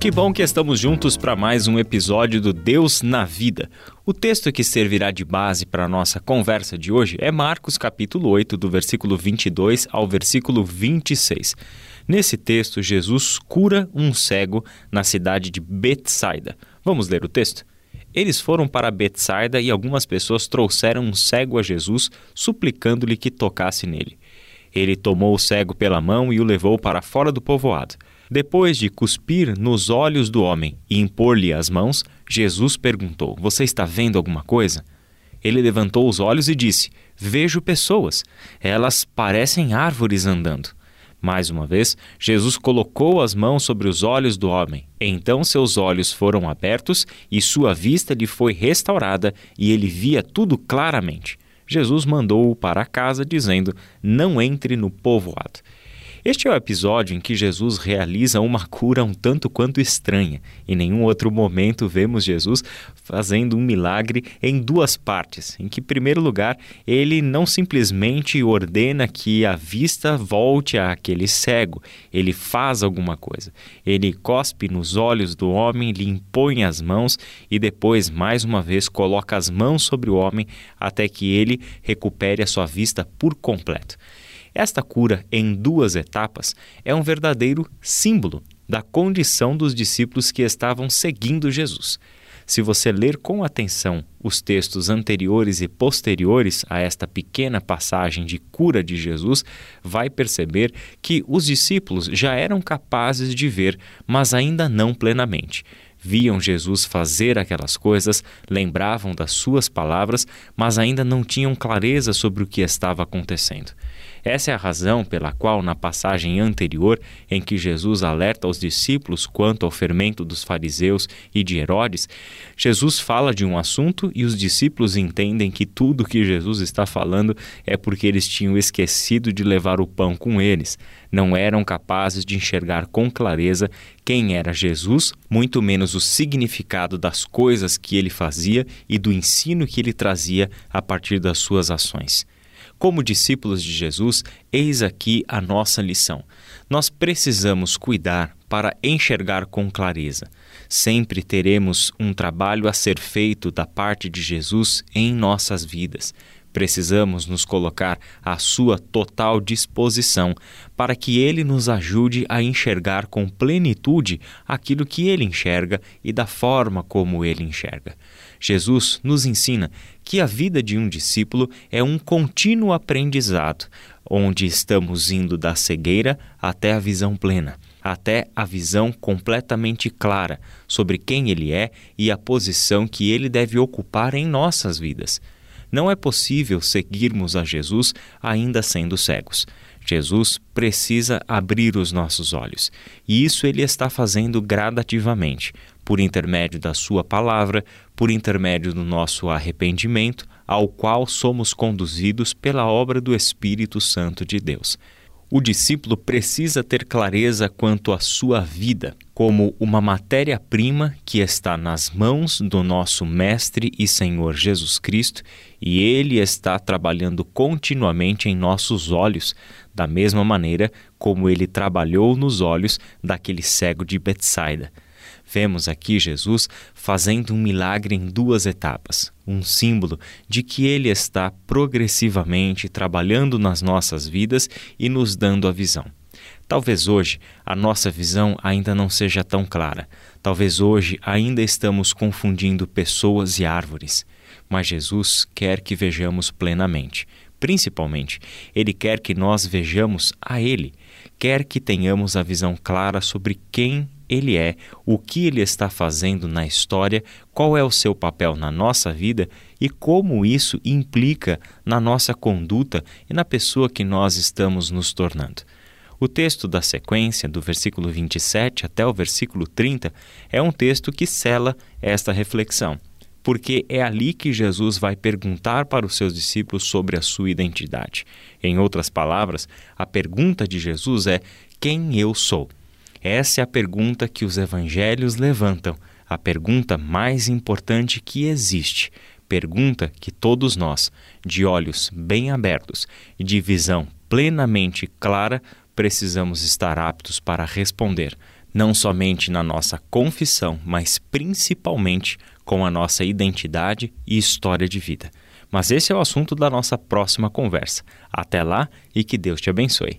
Que bom que estamos juntos para mais um episódio do Deus na Vida. O texto que servirá de base para a nossa conversa de hoje é Marcos capítulo 8, do versículo 22 ao versículo 26. Nesse texto, Jesus cura um cego na cidade de Betsaida. Vamos ler o texto? Eles foram para Betsaida e algumas pessoas trouxeram um cego a Jesus, suplicando-lhe que tocasse nele. Ele tomou o cego pela mão e o levou para fora do povoado. Depois de cuspir nos olhos do homem e impor-lhe as mãos, Jesus perguntou: Você está vendo alguma coisa? Ele levantou os olhos e disse: Vejo pessoas. Elas parecem árvores andando. Mais uma vez, Jesus colocou as mãos sobre os olhos do homem. Então seus olhos foram abertos e sua vista lhe foi restaurada e ele via tudo claramente. Jesus mandou-o para casa, dizendo: Não entre no povoado. Este é o episódio em que Jesus realiza uma cura um tanto quanto estranha. Em nenhum outro momento vemos Jesus fazendo um milagre em duas partes. Em que, em primeiro lugar, ele não simplesmente ordena que a vista volte àquele cego, ele faz alguma coisa. Ele cospe nos olhos do homem, lhe impõe as mãos e depois, mais uma vez, coloca as mãos sobre o homem até que ele recupere a sua vista por completo. Esta cura em duas etapas é um verdadeiro símbolo da condição dos discípulos que estavam seguindo Jesus. Se você ler com atenção os textos anteriores e posteriores a esta pequena passagem de cura de Jesus, vai perceber que os discípulos já eram capazes de ver, mas ainda não plenamente. Viam Jesus fazer aquelas coisas, lembravam das suas palavras, mas ainda não tinham clareza sobre o que estava acontecendo. Essa é a razão pela qual, na passagem anterior, em que Jesus alerta os discípulos quanto ao fermento dos fariseus e de Herodes, Jesus fala de um assunto e os discípulos entendem que tudo que Jesus está falando é porque eles tinham esquecido de levar o pão com eles. Não eram capazes de enxergar com clareza quem era Jesus, muito menos o significado das coisas que ele fazia e do ensino que ele trazia a partir das suas ações. Como discípulos de Jesus, eis aqui a nossa lição. Nós precisamos cuidar para enxergar com clareza. Sempre teremos um trabalho a ser feito da parte de Jesus em nossas vidas. Precisamos nos colocar à sua total disposição para que ele nos ajude a enxergar com plenitude aquilo que ele enxerga e da forma como ele enxerga. Jesus nos ensina que a vida de um discípulo é um contínuo aprendizado, onde estamos indo da cegueira até a visão plena, até a visão completamente clara sobre quem ele é e a posição que ele deve ocupar em nossas vidas. Não é possível seguirmos a Jesus ainda sendo cegos. Jesus precisa abrir os nossos olhos, e isso ele está fazendo gradativamente, por intermédio da Sua palavra, por intermédio do nosso arrependimento, ao qual somos conduzidos pela obra do Espírito Santo de Deus. O discípulo precisa ter clareza quanto à sua vida, como uma matéria-prima que está nas mãos do nosso Mestre e Senhor Jesus Cristo, e ele está trabalhando continuamente em nossos olhos, da mesma maneira como ele trabalhou nos olhos daquele cego de Betsaida. Vemos aqui Jesus fazendo um milagre em duas etapas, um símbolo de que ele está progressivamente trabalhando nas nossas vidas e nos dando a visão. Talvez hoje a nossa visão ainda não seja tão clara. Talvez hoje ainda estamos confundindo pessoas e árvores. Mas Jesus quer que vejamos plenamente. Principalmente, Ele quer que nós vejamos a Ele, quer que tenhamos a visão clara sobre quem ele é, o que ele está fazendo na história, qual é o seu papel na nossa vida e como isso implica na nossa conduta e na pessoa que nós estamos nos tornando. O texto da sequência, do versículo 27 até o versículo 30, é um texto que cela esta reflexão. porque é ali que Jesus vai perguntar para os seus discípulos sobre a sua identidade. Em outras palavras, a pergunta de Jesus é: Quem eu sou? Essa é a pergunta que os evangelhos levantam, a pergunta mais importante que existe. Pergunta que todos nós, de olhos bem abertos e de visão plenamente clara, precisamos estar aptos para responder, não somente na nossa confissão, mas principalmente com a nossa identidade e história de vida. Mas esse é o assunto da nossa próxima conversa. Até lá e que Deus te abençoe.